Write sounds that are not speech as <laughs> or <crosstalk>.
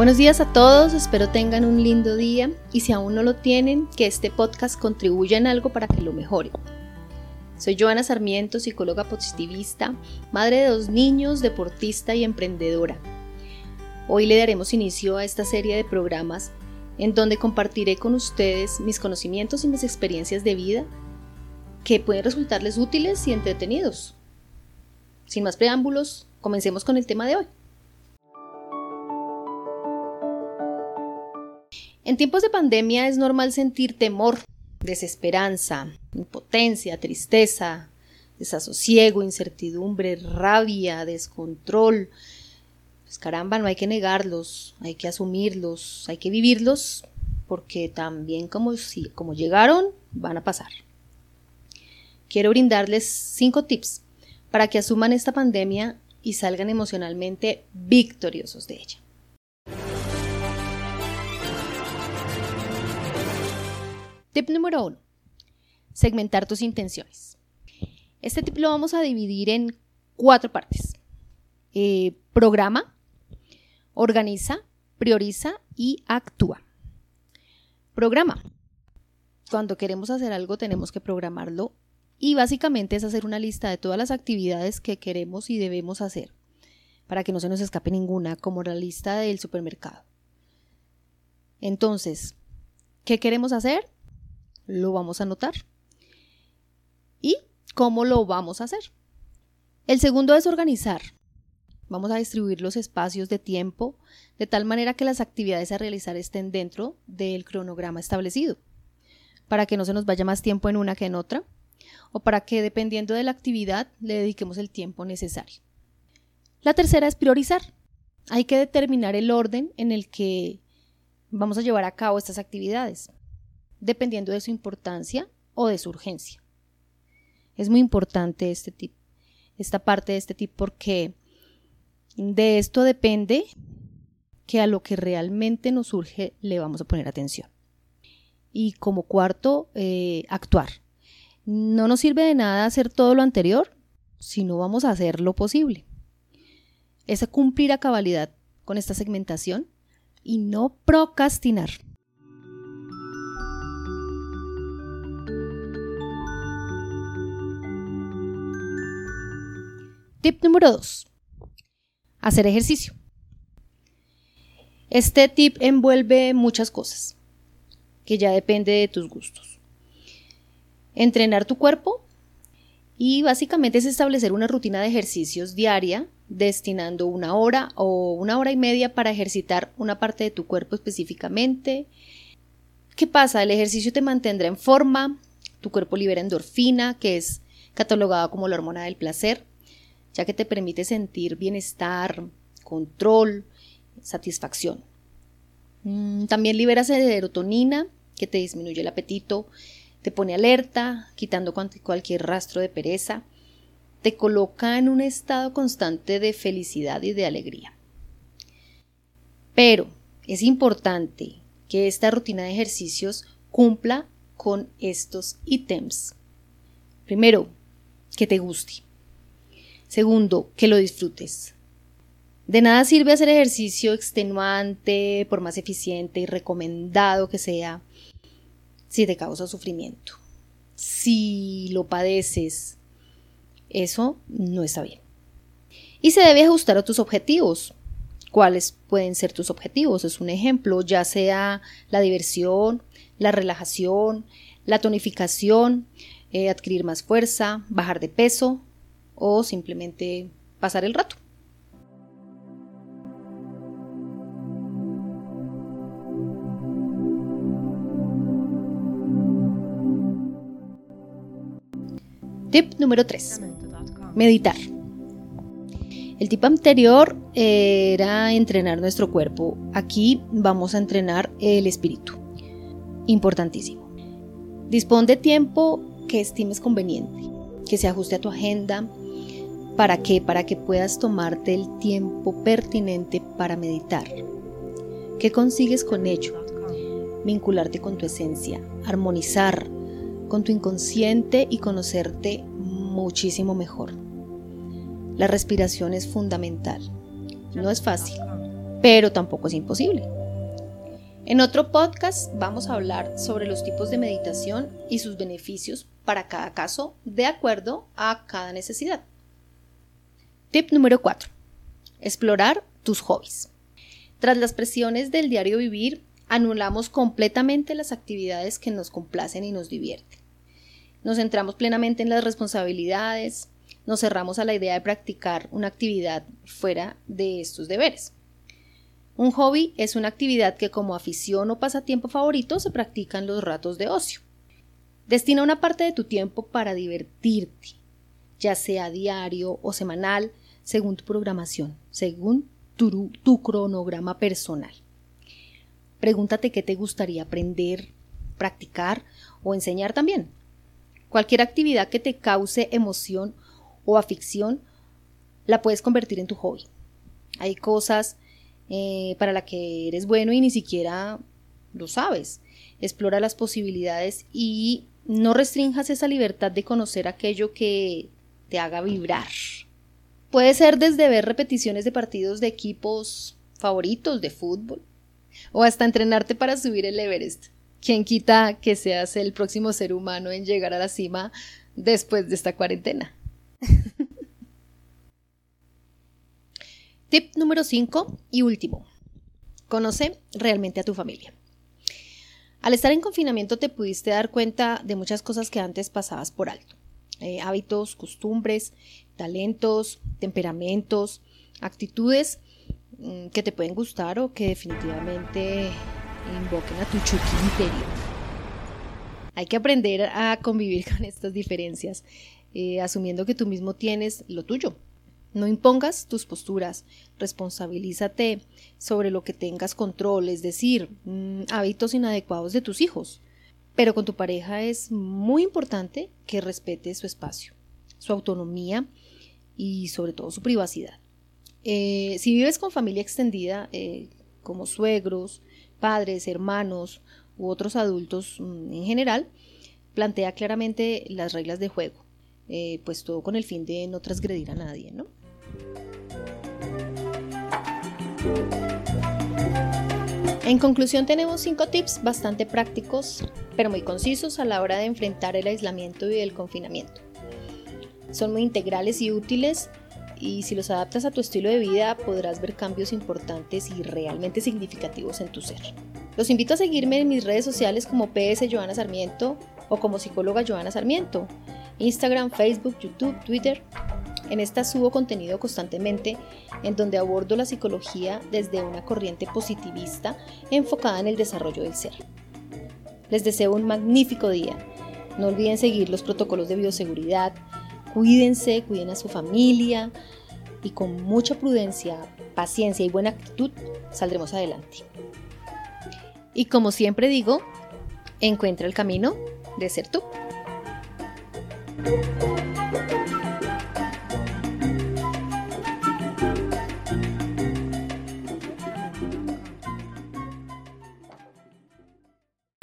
Buenos días a todos, espero tengan un lindo día y si aún no lo tienen, que este podcast contribuya en algo para que lo mejoren. Soy Joana Sarmiento, psicóloga positivista, madre de dos niños, deportista y emprendedora. Hoy le daremos inicio a esta serie de programas en donde compartiré con ustedes mis conocimientos y mis experiencias de vida que pueden resultarles útiles y entretenidos. Sin más preámbulos, comencemos con el tema de hoy. En tiempos de pandemia es normal sentir temor, desesperanza, impotencia, tristeza, desasosiego, incertidumbre, rabia, descontrol. Pues caramba, no hay que negarlos, hay que asumirlos, hay que vivirlos, porque también como, si, como llegaron, van a pasar. Quiero brindarles cinco tips para que asuman esta pandemia y salgan emocionalmente victoriosos de ella. Tip número uno. Segmentar tus intenciones. Este tip lo vamos a dividir en cuatro partes. Eh, programa, organiza, prioriza y actúa. Programa. Cuando queremos hacer algo tenemos que programarlo y básicamente es hacer una lista de todas las actividades que queremos y debemos hacer para que no se nos escape ninguna, como la lista del supermercado. Entonces, ¿qué queremos hacer? Lo vamos a anotar. ¿Y cómo lo vamos a hacer? El segundo es organizar. Vamos a distribuir los espacios de tiempo de tal manera que las actividades a realizar estén dentro del cronograma establecido, para que no se nos vaya más tiempo en una que en otra, o para que dependiendo de la actividad le dediquemos el tiempo necesario. La tercera es priorizar. Hay que determinar el orden en el que vamos a llevar a cabo estas actividades dependiendo de su importancia o de su urgencia. Es muy importante este tip, esta parte de este tip porque de esto depende que a lo que realmente nos urge le vamos a poner atención. Y como cuarto, eh, actuar. No nos sirve de nada hacer todo lo anterior si no vamos a hacer lo posible. Es cumplir a cabalidad con esta segmentación y no procrastinar. Tip número 2. Hacer ejercicio. Este tip envuelve muchas cosas, que ya depende de tus gustos. Entrenar tu cuerpo y básicamente es establecer una rutina de ejercicios diaria, destinando una hora o una hora y media para ejercitar una parte de tu cuerpo específicamente. ¿Qué pasa? El ejercicio te mantendrá en forma, tu cuerpo libera endorfina, que es catalogada como la hormona del placer, ya que te permite sentir bienestar, control, satisfacción. Mm, también liberas serotonina, que te disminuye el apetito, te pone alerta, quitando cualquier rastro de pereza, te coloca en un estado constante de felicidad y de alegría. Pero es importante que esta rutina de ejercicios cumpla con estos ítems. Primero, que te guste. Segundo, que lo disfrutes. De nada sirve hacer ejercicio extenuante, por más eficiente y recomendado que sea, si te causa sufrimiento. Si lo padeces, eso no está bien. Y se debe ajustar a tus objetivos. ¿Cuáles pueden ser tus objetivos? Es un ejemplo, ya sea la diversión, la relajación, la tonificación, eh, adquirir más fuerza, bajar de peso, o simplemente pasar el rato. Tip número 3. Meditar. El tip anterior era entrenar nuestro cuerpo. Aquí vamos a entrenar el espíritu. Importantísimo. Dispón de tiempo que estimes conveniente, que se ajuste a tu agenda, ¿Para qué? Para que puedas tomarte el tiempo pertinente para meditar. ¿Qué consigues con ello? Vincularte con tu esencia, armonizar con tu inconsciente y conocerte muchísimo mejor. La respiración es fundamental. No es fácil, pero tampoco es imposible. En otro podcast vamos a hablar sobre los tipos de meditación y sus beneficios para cada caso de acuerdo a cada necesidad. Tip número 4. Explorar tus hobbies. Tras las presiones del diario vivir, anulamos completamente las actividades que nos complacen y nos divierten. Nos centramos plenamente en las responsabilidades, nos cerramos a la idea de practicar una actividad fuera de estos deberes. Un hobby es una actividad que como afición o pasatiempo favorito se practica en los ratos de ocio. Destina una parte de tu tiempo para divertirte, ya sea diario o semanal, según tu programación, según tu, cronograma personal. Pregúntate qué te gustaría aprender, practicar o enseñar también. Cualquier actividad que te cause emoción o afición la puedes convertir en tu hobby. Hay cosas eh, para las que eres bueno y ni siquiera lo sabes. Explora las posibilidades y no restrinjas esa libertad de conocer aquello que te haga vibrar. Puede ser desde ver repeticiones de partidos de equipos favoritos de fútbol o hasta entrenarte para subir el Everest. ¿Quién quita que seas el próximo ser humano en llegar a la cima después de esta cuarentena? <laughs> Tip número 5 y último. Conoce realmente a tu familia. Al estar en confinamiento te pudiste dar cuenta de muchas cosas que antes pasabas por alto. Eh, hábitos, costumbres, talentos, temperamentos, actitudes mm, que te pueden gustar o que definitivamente invoquen a tu Chucky interior. Hay que aprender a convivir <laughs> con estas diferencias, eh, asumiendo que tú mismo tienes lo tuyo, no impongas tus posturas, responsabilízate sobre lo que tengas control, es decir, mm, hábitos inadecuados de tus hijos. Pero con tu pareja es muy importante que respete su espacio, su autonomía y sobre todo su privacidad. Eh, si vives con familia extendida, eh, como suegros, padres, hermanos u otros adultos mm, en general, plantea claramente las reglas de juego, eh, pues todo con el fin de no transgredir a nadie, ¿no? En conclusión tenemos cinco tips bastante prácticos, pero muy concisos a la hora de enfrentar el aislamiento y el confinamiento. Son muy integrales y útiles y si los adaptas a tu estilo de vida podrás ver cambios importantes y realmente significativos en tu ser. Los invito a seguirme en mis redes sociales como PS Joana Sarmiento o como psicóloga Joana Sarmiento, Instagram, Facebook, YouTube, Twitter en esta subo contenido constantemente en donde abordo la psicología desde una corriente positivista enfocada en el desarrollo del ser. Les deseo un magnífico día. No olviden seguir los protocolos de bioseguridad. Cuídense, cuiden a su familia y con mucha prudencia, paciencia y buena actitud saldremos adelante. Y como siempre digo, encuentra el camino de ser tú.